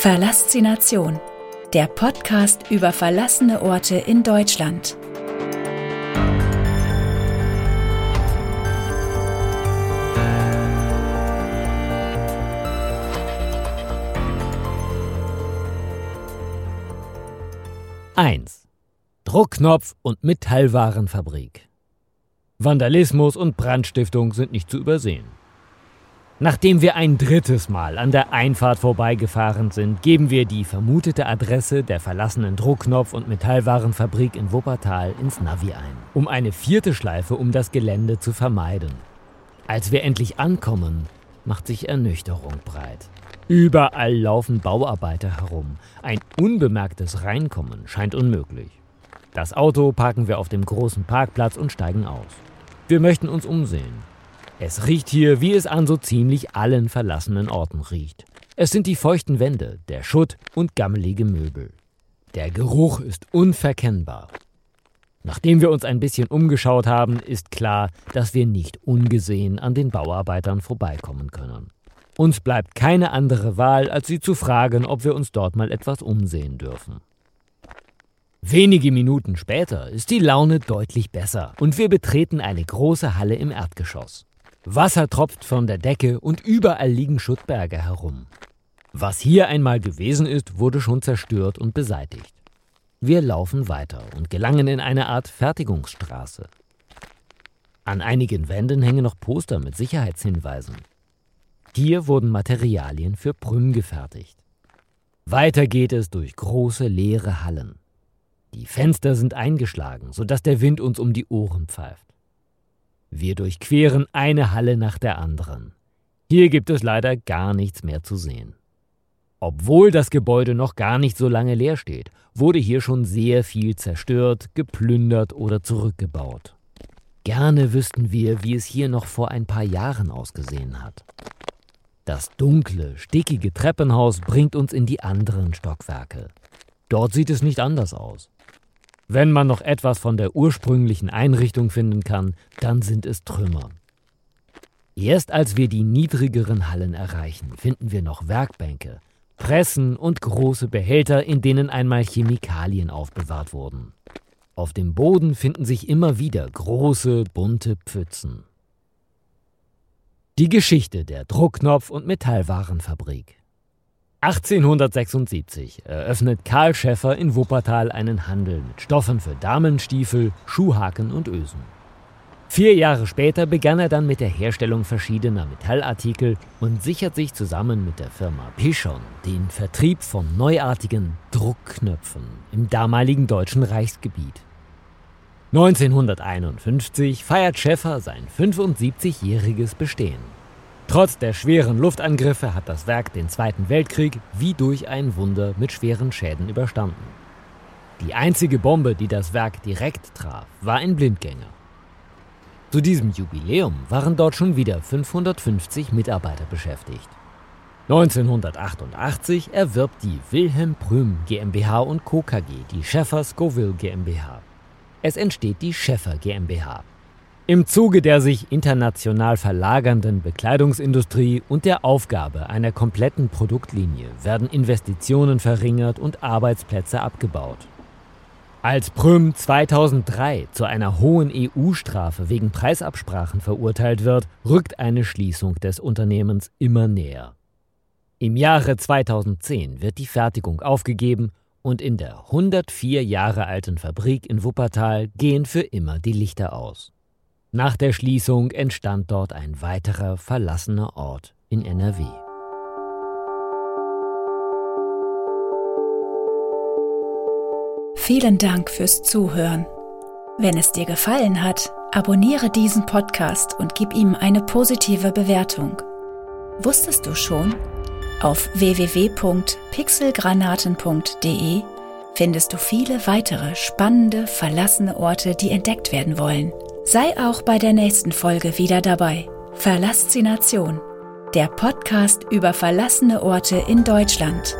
Verlassination, der Podcast über verlassene Orte in Deutschland. Eins: Druckknopf und Metallwarenfabrik. Vandalismus und Brandstiftung sind nicht zu übersehen. Nachdem wir ein drittes Mal an der Einfahrt vorbeigefahren sind, geben wir die vermutete Adresse der verlassenen Druckknopf- und Metallwarenfabrik in Wuppertal ins Navi ein, um eine vierte Schleife um das Gelände zu vermeiden. Als wir endlich ankommen, macht sich Ernüchterung breit. Überall laufen Bauarbeiter herum. Ein unbemerktes Reinkommen scheint unmöglich. Das Auto parken wir auf dem großen Parkplatz und steigen aus. Wir möchten uns umsehen. Es riecht hier, wie es an so ziemlich allen verlassenen Orten riecht. Es sind die feuchten Wände, der Schutt und gammelige Möbel. Der Geruch ist unverkennbar. Nachdem wir uns ein bisschen umgeschaut haben, ist klar, dass wir nicht ungesehen an den Bauarbeitern vorbeikommen können. Uns bleibt keine andere Wahl, als sie zu fragen, ob wir uns dort mal etwas umsehen dürfen. Wenige Minuten später ist die Laune deutlich besser und wir betreten eine große Halle im Erdgeschoss. Wasser tropft von der Decke und überall liegen Schuttberge herum. Was hier einmal gewesen ist, wurde schon zerstört und beseitigt. Wir laufen weiter und gelangen in eine Art Fertigungsstraße. An einigen Wänden hängen noch Poster mit Sicherheitshinweisen. Hier wurden Materialien für Prüm gefertigt. Weiter geht es durch große leere Hallen. Die Fenster sind eingeschlagen, sodass der Wind uns um die Ohren pfeift. Wir durchqueren eine Halle nach der anderen. Hier gibt es leider gar nichts mehr zu sehen. Obwohl das Gebäude noch gar nicht so lange leer steht, wurde hier schon sehr viel zerstört, geplündert oder zurückgebaut. Gerne wüssten wir, wie es hier noch vor ein paar Jahren ausgesehen hat. Das dunkle, stickige Treppenhaus bringt uns in die anderen Stockwerke. Dort sieht es nicht anders aus. Wenn man noch etwas von der ursprünglichen Einrichtung finden kann, dann sind es Trümmer. Erst als wir die niedrigeren Hallen erreichen, finden wir noch Werkbänke, Pressen und große Behälter, in denen einmal Chemikalien aufbewahrt wurden. Auf dem Boden finden sich immer wieder große, bunte Pfützen. Die Geschichte der Druckknopf- und Metallwarenfabrik. 1876 eröffnet Karl Schäffer in Wuppertal einen Handel mit Stoffen für Damenstiefel, Schuhhaken und Ösen. Vier Jahre später begann er dann mit der Herstellung verschiedener Metallartikel und sichert sich zusammen mit der Firma Pichon den Vertrieb von neuartigen Druckknöpfen im damaligen deutschen Reichsgebiet. 1951 feiert Schäffer sein 75-jähriges Bestehen. Trotz der schweren Luftangriffe hat das Werk den Zweiten Weltkrieg wie durch ein Wunder mit schweren Schäden überstanden. Die einzige Bombe, die das Werk direkt traf, war ein Blindgänger. Zu diesem Jubiläum waren dort schon wieder 550 Mitarbeiter beschäftigt. 1988 erwirbt die Wilhelm Prüm GmbH und Co. KG die Schäffer Scoville GmbH. Es entsteht die Schäffer GmbH. Im Zuge der sich international verlagernden Bekleidungsindustrie und der Aufgabe einer kompletten Produktlinie werden Investitionen verringert und Arbeitsplätze abgebaut. Als Prüm 2003 zu einer hohen EU-Strafe wegen Preisabsprachen verurteilt wird, rückt eine Schließung des Unternehmens immer näher. Im Jahre 2010 wird die Fertigung aufgegeben und in der 104 Jahre alten Fabrik in Wuppertal gehen für immer die Lichter aus. Nach der Schließung entstand dort ein weiterer verlassener Ort in NRW. Vielen Dank fürs Zuhören. Wenn es dir gefallen hat, abonniere diesen Podcast und gib ihm eine positive Bewertung. Wusstest du schon? Auf www.pixelgranaten.de findest du viele weitere spannende, verlassene Orte, die entdeckt werden wollen. Sei auch bei der nächsten Folge wieder dabei. Verlassination, der Podcast über verlassene Orte in Deutschland.